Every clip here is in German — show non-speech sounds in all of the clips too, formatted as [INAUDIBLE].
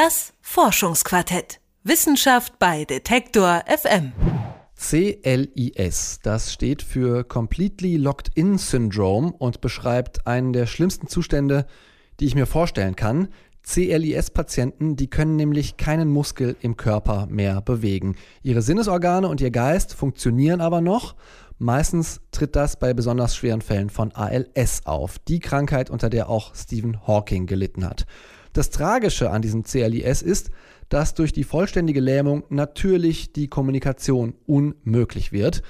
Das Forschungsquartett. Wissenschaft bei Detektor FM. CLIS, das steht für Completely Locked In Syndrome und beschreibt einen der schlimmsten Zustände, die ich mir vorstellen kann. CLIS-Patienten, die können nämlich keinen Muskel im Körper mehr bewegen. Ihre Sinnesorgane und ihr Geist funktionieren aber noch. Meistens tritt das bei besonders schweren Fällen von ALS auf, die Krankheit, unter der auch Stephen Hawking gelitten hat. Das Tragische an diesem CLIS ist, dass durch die vollständige Lähmung natürlich die Kommunikation unmöglich wird.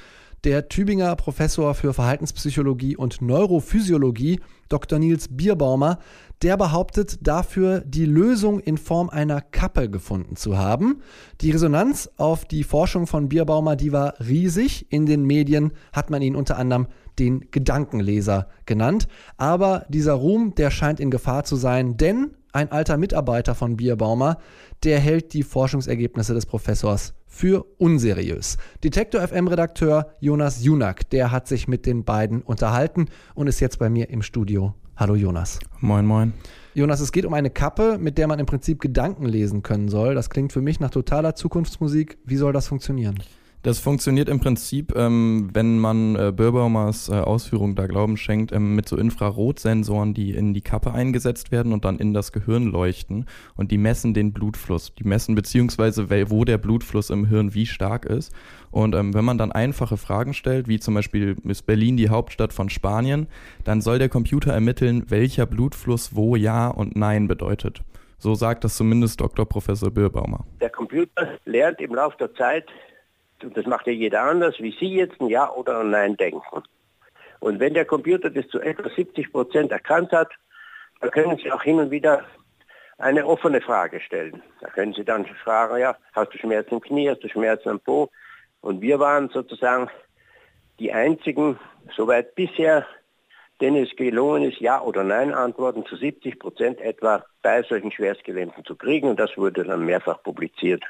Der Tübinger Professor für Verhaltenspsychologie und Neurophysiologie, Dr. Nils Bierbaumer, der behauptet dafür, die Lösung in Form einer Kappe gefunden zu haben. Die Resonanz auf die Forschung von Bierbaumer, die war riesig. In den Medien hat man ihn unter anderem den Gedankenleser genannt. Aber dieser Ruhm, der scheint in Gefahr zu sein, denn ein alter Mitarbeiter von Bierbaumer, der hält die Forschungsergebnisse des Professors für unseriös. Detektor FM-Redakteur Jonas Junak, der hat sich mit den beiden unterhalten und ist jetzt bei mir im Studio. Hallo Jonas. Moin, moin. Jonas, es geht um eine Kappe, mit der man im Prinzip Gedanken lesen können soll. Das klingt für mich nach totaler Zukunftsmusik. Wie soll das funktionieren? Das funktioniert im Prinzip, ähm, wenn man äh, Bürbaumers äh, Ausführung da Glauben schenkt, ähm, mit so Infrarotsensoren, die in die Kappe eingesetzt werden und dann in das Gehirn leuchten und die messen den Blutfluss. Die messen beziehungsweise, wo der Blutfluss im Hirn wie stark ist. Und ähm, wenn man dann einfache Fragen stellt, wie zum Beispiel ist Berlin die Hauptstadt von Spanien, dann soll der Computer ermitteln, welcher Blutfluss wo Ja und Nein bedeutet. So sagt das zumindest Dr. Professor Birbaumer. Der Computer lernt im Laufe der Zeit und das macht ja jeder anders, wie Sie jetzt ein Ja oder ein Nein denken. Und wenn der Computer das zu etwa 70 Prozent erkannt hat, dann können Sie auch hin und wieder eine offene Frage stellen. Da können Sie dann fragen, ja, hast du Schmerzen im Knie, hast du Schmerzen am Po? Und wir waren sozusagen die einzigen, soweit bisher, denen es gelungen ist, Ja oder Nein Antworten zu 70 Prozent etwa bei solchen Schwerstgelähmten zu kriegen. Und das wurde dann mehrfach publiziert.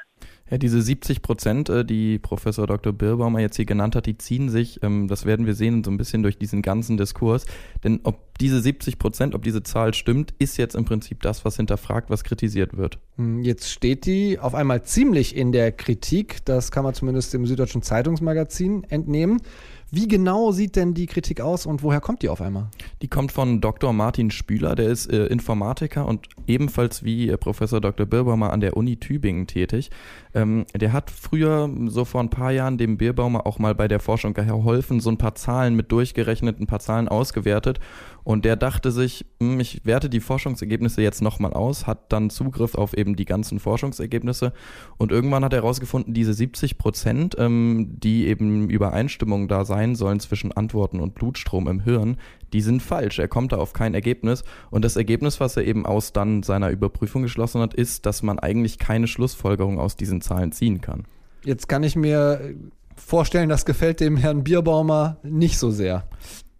Ja, diese 70 Prozent, äh, die Professor Dr. Birbaumer jetzt hier genannt hat, die ziehen sich, ähm, das werden wir sehen, so ein bisschen durch diesen ganzen Diskurs. Denn ob diese 70 Prozent, ob diese Zahl stimmt, ist jetzt im Prinzip das, was hinterfragt, was kritisiert wird. Hm, jetzt steht die auf einmal ziemlich in der Kritik. Das kann man zumindest im Süddeutschen Zeitungsmagazin entnehmen. Wie genau sieht denn die Kritik aus und woher kommt die auf einmal? Die kommt von Dr. Martin Spüler, der ist äh, Informatiker und ebenfalls wie äh, Professor Dr. Birbaumer an der Uni Tübingen tätig. Ähm, der hat früher, so vor ein paar Jahren, dem Birbaumer auch mal bei der Forschung geholfen, so ein paar Zahlen mit durchgerechnet, ein paar Zahlen ausgewertet und der dachte sich, hm, ich werte die Forschungsergebnisse jetzt nochmal aus, hat dann Zugriff auf eben die ganzen Forschungsergebnisse und irgendwann hat er herausgefunden, diese 70 Prozent, ähm, die eben Übereinstimmung da sein sollen zwischen Antworten und Blutstrom im Hirn, die sind falsch. Er kommt da auf kein Ergebnis und das Ergebnis, was er eben aus dann seiner Überprüfung geschlossen hat, ist, dass man eigentlich keine Schlussfolgerung aus diesen Zahlen ziehen kann. Jetzt kann ich mir vorstellen, das gefällt dem Herrn Bierbaumer nicht so sehr.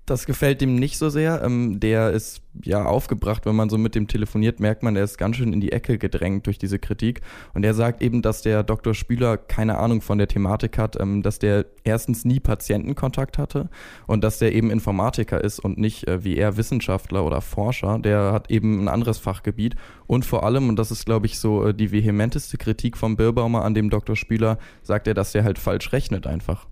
Das gefällt ihm nicht so sehr. Ähm, der ist ja aufgebracht, wenn man so mit dem telefoniert, merkt man, der ist ganz schön in die Ecke gedrängt durch diese Kritik. Und er sagt eben, dass der Dr. Spüler keine Ahnung von der Thematik hat, ähm, dass der erstens nie Patientenkontakt hatte und dass der eben Informatiker ist und nicht äh, wie er Wissenschaftler oder Forscher. Der hat eben ein anderes Fachgebiet. Und vor allem, und das ist, glaube ich, so äh, die vehementeste Kritik vom Birbaumer an dem Dr. Spüler, sagt er, dass der halt falsch rechnet einfach.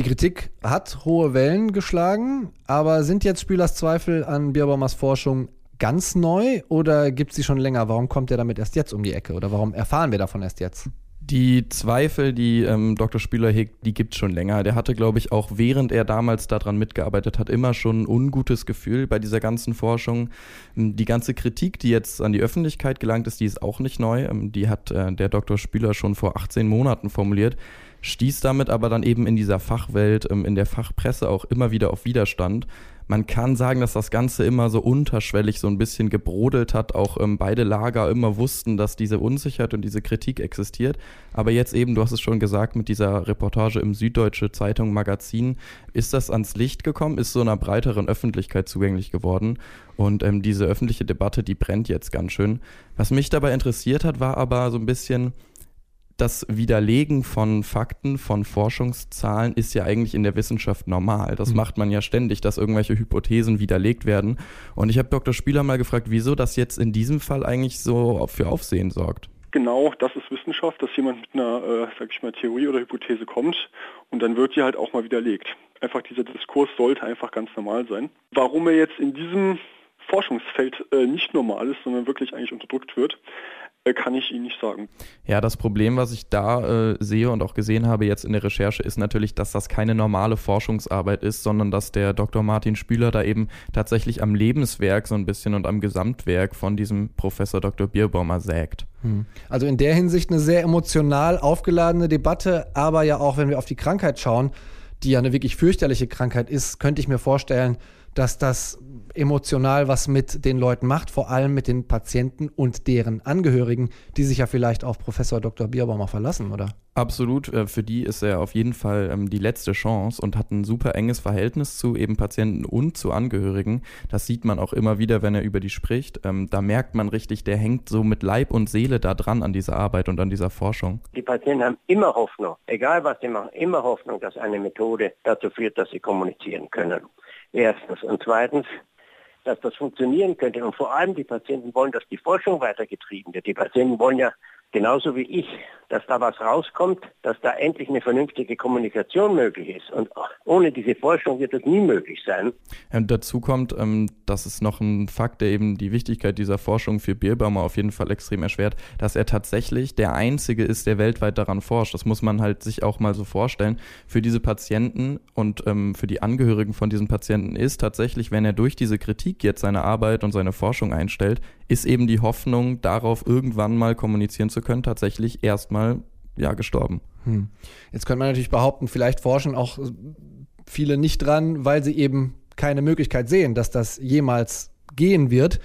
Die Kritik hat hohe Wellen geschlagen, aber sind jetzt Spielers Zweifel an Bierbaumers Forschung ganz neu oder gibt es sie schon länger? Warum kommt er damit erst jetzt um die Ecke oder warum erfahren wir davon erst jetzt? Die Zweifel, die ähm, Dr. Spieler hegt, die gibt es schon länger. Der hatte, glaube ich, auch während er damals daran mitgearbeitet hat, immer schon ein ungutes Gefühl bei dieser ganzen Forschung. Ähm, die ganze Kritik, die jetzt an die Öffentlichkeit gelangt ist, die ist auch nicht neu. Ähm, die hat äh, der Dr. Spieler schon vor 18 Monaten formuliert stieß damit aber dann eben in dieser Fachwelt, ähm, in der Fachpresse auch immer wieder auf Widerstand. Man kann sagen, dass das Ganze immer so unterschwellig so ein bisschen gebrodelt hat. Auch ähm, beide Lager immer wussten, dass diese Unsicherheit und diese Kritik existiert. Aber jetzt eben, du hast es schon gesagt, mit dieser Reportage im Süddeutsche Zeitung Magazin ist das ans Licht gekommen, ist so einer breiteren Öffentlichkeit zugänglich geworden. Und ähm, diese öffentliche Debatte, die brennt jetzt ganz schön. Was mich dabei interessiert hat, war aber so ein bisschen, das Widerlegen von Fakten, von Forschungszahlen ist ja eigentlich in der Wissenschaft normal. Das mhm. macht man ja ständig, dass irgendwelche Hypothesen widerlegt werden. Und ich habe Dr. Spieler mal gefragt, wieso das jetzt in diesem Fall eigentlich so für Aufsehen sorgt. genau, das ist Wissenschaft, dass jemand mit einer, äh, sag ich mal, Theorie oder Hypothese kommt und dann wird die halt auch mal widerlegt. Einfach dieser Diskurs sollte einfach ganz normal sein. Warum er jetzt in diesem Forschungsfeld äh, nicht normal ist, sondern wirklich eigentlich unterdrückt wird, kann ich Ihnen nicht sagen. Ja, das Problem, was ich da äh, sehe und auch gesehen habe jetzt in der Recherche, ist natürlich, dass das keine normale Forschungsarbeit ist, sondern dass der Dr. Martin Spüler da eben tatsächlich am Lebenswerk so ein bisschen und am Gesamtwerk von diesem Professor Dr. Bierbaumer sägt. Hm. Also in der Hinsicht eine sehr emotional aufgeladene Debatte, aber ja auch, wenn wir auf die Krankheit schauen, die ja eine wirklich fürchterliche Krankheit ist, könnte ich mir vorstellen, dass das emotional was mit den Leuten macht, vor allem mit den Patienten und deren Angehörigen, die sich ja vielleicht auf Professor Dr. Bierbaumer verlassen, oder? Absolut, äh, für die ist er auf jeden Fall ähm, die letzte Chance und hat ein super enges Verhältnis zu eben Patienten und zu Angehörigen. Das sieht man auch immer wieder, wenn er über die spricht. Ähm, da merkt man richtig, der hängt so mit Leib und Seele da dran an dieser Arbeit und an dieser Forschung. Die Patienten haben immer Hoffnung, egal was sie machen, immer Hoffnung, dass eine Methode dazu führt, dass sie kommunizieren können. Erstens. Und zweitens, dass das funktionieren könnte. Und vor allem die Patienten wollen, dass die Forschung weitergetrieben wird. Die Patienten wollen ja genauso wie ich, dass da was rauskommt, dass da endlich eine vernünftige Kommunikation möglich ist. Und ohne diese Forschung wird das nie möglich sein. Und dazu kommt, ähm, das ist noch ein Fakt, der eben die Wichtigkeit dieser Forschung für Bierbaumer auf jeden Fall extrem erschwert, dass er tatsächlich der Einzige ist, der weltweit daran forscht. Das muss man halt sich auch mal so vorstellen. Für diese Patienten und ähm, für die Angehörigen von diesen Patienten ist tatsächlich, wenn er durch diese Kritik jetzt seine Arbeit und seine Forschung einstellt, ist eben die Hoffnung darauf, irgendwann mal kommunizieren zu können, tatsächlich erstmal ja gestorben. Hm. Jetzt könnte man natürlich behaupten, vielleicht forschen auch viele nicht dran, weil sie eben keine Möglichkeit sehen, dass das jemals gehen wird.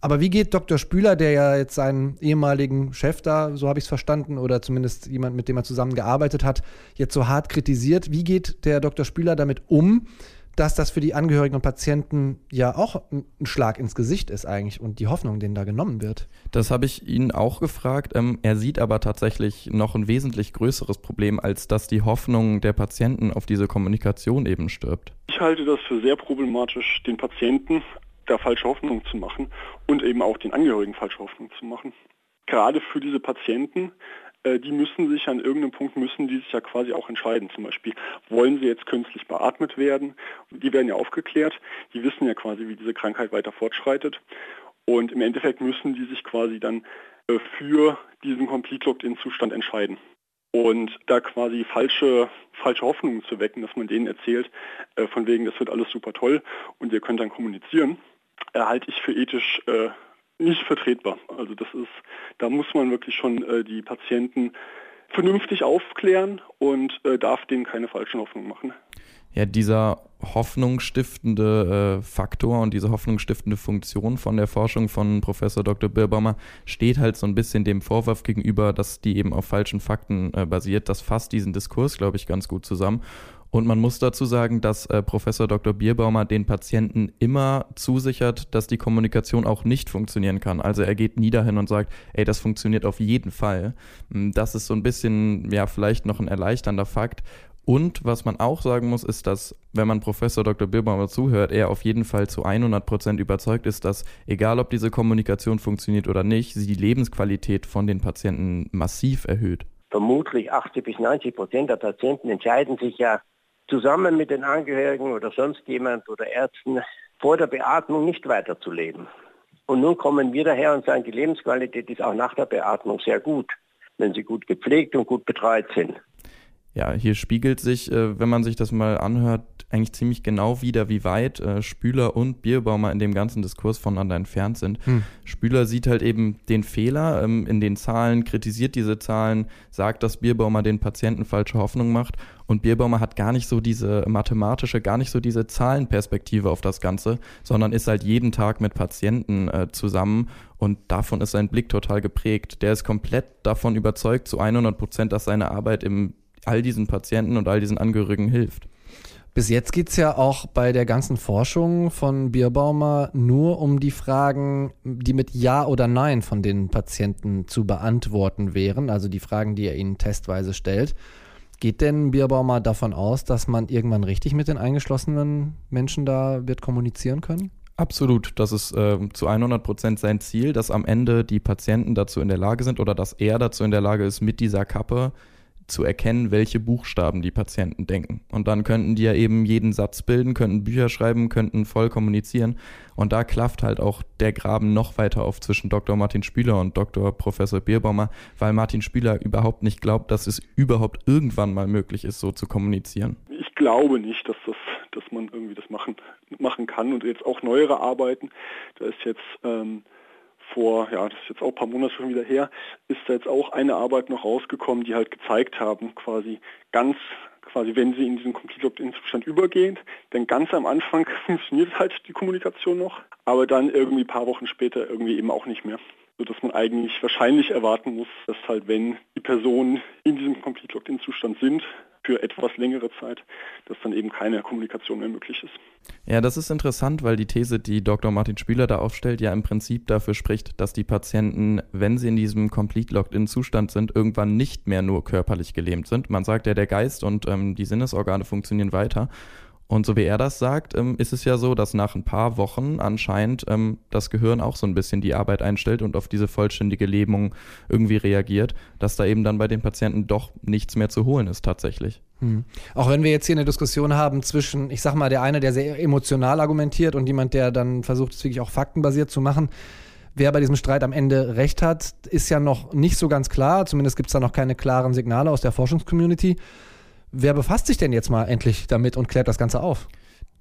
Aber wie geht Dr. Spüler, der ja jetzt seinen ehemaligen Chef da, so habe ich es verstanden, oder zumindest jemand, mit dem er zusammengearbeitet hat, jetzt so hart kritisiert, wie geht der Dr. Spüler damit um, dass das für die Angehörigen und Patienten ja auch ein Schlag ins Gesicht ist eigentlich und die Hoffnung, denen da genommen wird. Das habe ich ihn auch gefragt. Ähm, er sieht aber tatsächlich noch ein wesentlich größeres Problem, als dass die Hoffnung der Patienten auf diese Kommunikation eben stirbt. Ich halte das für sehr problematisch, den Patienten da falsche Hoffnung zu machen und eben auch den Angehörigen falsche Hoffnung zu machen. Gerade für diese Patienten die müssen sich an irgendeinem Punkt, müssen die sich ja quasi auch entscheiden. Zum Beispiel, wollen sie jetzt künstlich beatmet werden? Die werden ja aufgeklärt. Die wissen ja quasi, wie diese Krankheit weiter fortschreitet. Und im Endeffekt müssen die sich quasi dann äh, für diesen Complete Locked-In-Zustand entscheiden. Und da quasi falsche, falsche Hoffnungen zu wecken, dass man denen erzählt, äh, von wegen, das wird alles super toll und ihr könnt dann kommunizieren, halte ich für ethisch nicht vertretbar. Also das ist, da muss man wirklich schon äh, die Patienten vernünftig aufklären und äh, darf denen keine falschen Hoffnungen machen. Ja, dieser hoffnungsstiftende äh, Faktor und diese hoffnungsstiftende Funktion von der Forschung von Professor Dr. Birbaumer steht halt so ein bisschen dem Vorwurf gegenüber, dass die eben auf falschen Fakten äh, basiert. Das fasst diesen Diskurs, glaube ich, ganz gut zusammen. Und man muss dazu sagen, dass äh, Professor Dr. Bierbaumer den Patienten immer zusichert, dass die Kommunikation auch nicht funktionieren kann. Also er geht nie dahin und sagt, ey, das funktioniert auf jeden Fall. Hm, das ist so ein bisschen, ja, vielleicht noch ein erleichternder Fakt. Und was man auch sagen muss, ist, dass, wenn man Professor Dr. Bierbaumer zuhört, er auf jeden Fall zu 100 Prozent überzeugt ist, dass, egal ob diese Kommunikation funktioniert oder nicht, sie die Lebensqualität von den Patienten massiv erhöht. Vermutlich 80 bis 90 Prozent der Patienten entscheiden sich ja zusammen mit den Angehörigen oder sonst jemand oder Ärzten vor der Beatmung nicht weiterzuleben. Und nun kommen wir daher und sagen, die Lebensqualität ist auch nach der Beatmung sehr gut, wenn sie gut gepflegt und gut betreut sind. Ja, hier spiegelt sich, äh, wenn man sich das mal anhört, eigentlich ziemlich genau wieder, wie weit äh, Spüler und Bierbaumer in dem ganzen Diskurs voneinander entfernt sind. Hm. Spüler sieht halt eben den Fehler ähm, in den Zahlen, kritisiert diese Zahlen, sagt, dass Bierbaumer den Patienten falsche Hoffnung macht und Bierbaumer hat gar nicht so diese mathematische, gar nicht so diese Zahlenperspektive auf das Ganze, sondern ist halt jeden Tag mit Patienten äh, zusammen und davon ist sein Blick total geprägt. Der ist komplett davon überzeugt, zu 100 Prozent, dass seine Arbeit im all diesen Patienten und all diesen Angehörigen hilft. Bis jetzt geht es ja auch bei der ganzen Forschung von Bierbaumer nur um die Fragen, die mit Ja oder Nein von den Patienten zu beantworten wären, also die Fragen, die er ihnen testweise stellt. Geht denn Bierbaumer davon aus, dass man irgendwann richtig mit den eingeschlossenen Menschen da wird kommunizieren können? Absolut, das ist äh, zu 100 Prozent sein Ziel, dass am Ende die Patienten dazu in der Lage sind oder dass er dazu in der Lage ist, mit dieser Kappe zu erkennen, welche Buchstaben die Patienten denken. Und dann könnten die ja eben jeden Satz bilden, könnten Bücher schreiben, könnten voll kommunizieren. Und da klafft halt auch der Graben noch weiter auf zwischen Dr. Martin Spüler und Dr. Professor Bierbaumer, weil Martin Spüler überhaupt nicht glaubt, dass es überhaupt irgendwann mal möglich ist, so zu kommunizieren. Ich glaube nicht, dass das, dass man irgendwie das machen, machen kann. Und jetzt auch neuere Arbeiten, da ist jetzt ähm, vor, ja, das ist jetzt auch ein paar Monate schon wieder her, ist da jetzt auch eine Arbeit noch rausgekommen, die halt gezeigt haben, quasi ganz, quasi wenn sie in diesen Complete Locked-In-Zustand übergehen, denn ganz am Anfang [LAUGHS] funktioniert halt die Kommunikation noch, aber dann irgendwie ein paar Wochen später irgendwie eben auch nicht mehr. Sodass man eigentlich wahrscheinlich erwarten muss, dass halt wenn die Personen in diesem Complete Locked-In-Zustand sind, für etwas längere Zeit, dass dann eben keine Kommunikation mehr möglich ist. Ja, das ist interessant, weil die These, die Dr. Martin Spieler da aufstellt, ja im Prinzip dafür spricht, dass die Patienten, wenn sie in diesem Complete Locked-In-Zustand sind, irgendwann nicht mehr nur körperlich gelähmt sind. Man sagt ja, der Geist und ähm, die Sinnesorgane funktionieren weiter. Und so wie er das sagt, ähm, ist es ja so, dass nach ein paar Wochen anscheinend ähm, das Gehirn auch so ein bisschen die Arbeit einstellt und auf diese vollständige Lähmung irgendwie reagiert, dass da eben dann bei den Patienten doch nichts mehr zu holen ist tatsächlich. Hm. Auch wenn wir jetzt hier eine Diskussion haben zwischen, ich sag mal, der eine, der sehr emotional argumentiert und jemand, der dann versucht, es wirklich auch faktenbasiert zu machen. Wer bei diesem Streit am Ende recht hat, ist ja noch nicht so ganz klar. Zumindest gibt es da noch keine klaren Signale aus der Forschungscommunity. Wer befasst sich denn jetzt mal endlich damit und klärt das Ganze auf?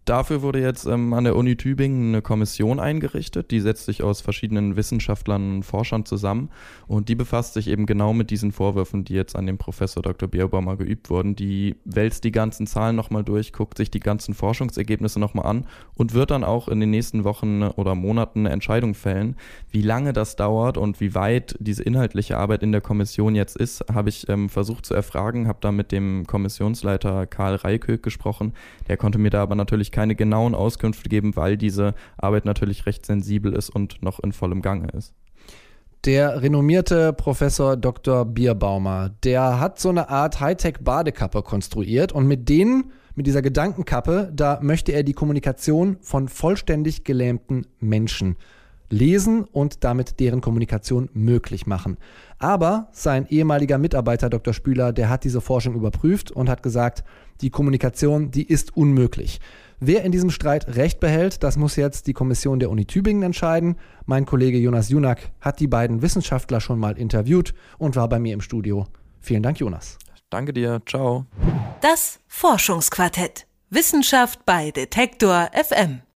Dafür wurde jetzt ähm, an der Uni Tübingen eine Kommission eingerichtet, die setzt sich aus verschiedenen Wissenschaftlern und Forschern zusammen und die befasst sich eben genau mit diesen Vorwürfen, die jetzt an dem Professor Dr. Bierbaumer geübt wurden. Die wälzt die ganzen Zahlen nochmal durch, guckt sich die ganzen Forschungsergebnisse nochmal an und wird dann auch in den nächsten Wochen oder Monaten eine Entscheidung fällen. Wie lange das dauert und wie weit diese inhaltliche Arbeit in der Kommission jetzt ist, habe ich ähm, versucht zu erfragen, habe da mit dem Kommissionsleiter Karl Reikök gesprochen. Der konnte mir da aber natürlich natürlich keine genauen Auskünfte geben, weil diese Arbeit natürlich recht sensibel ist und noch in vollem Gange ist. Der renommierte Professor Dr. Bierbaumer, der hat so eine Art Hightech-Badekappe konstruiert und mit denen, mit dieser Gedankenkappe, da möchte er die Kommunikation von vollständig gelähmten Menschen lesen und damit deren Kommunikation möglich machen. Aber sein ehemaliger Mitarbeiter Dr. Spüler, der hat diese Forschung überprüft und hat gesagt, die Kommunikation, die ist unmöglich. Wer in diesem Streit Recht behält, das muss jetzt die Kommission der Uni Tübingen entscheiden. Mein Kollege Jonas Junak hat die beiden Wissenschaftler schon mal interviewt und war bei mir im Studio. Vielen Dank, Jonas. Danke dir. Ciao. Das Forschungsquartett. Wissenschaft bei Detektor FM.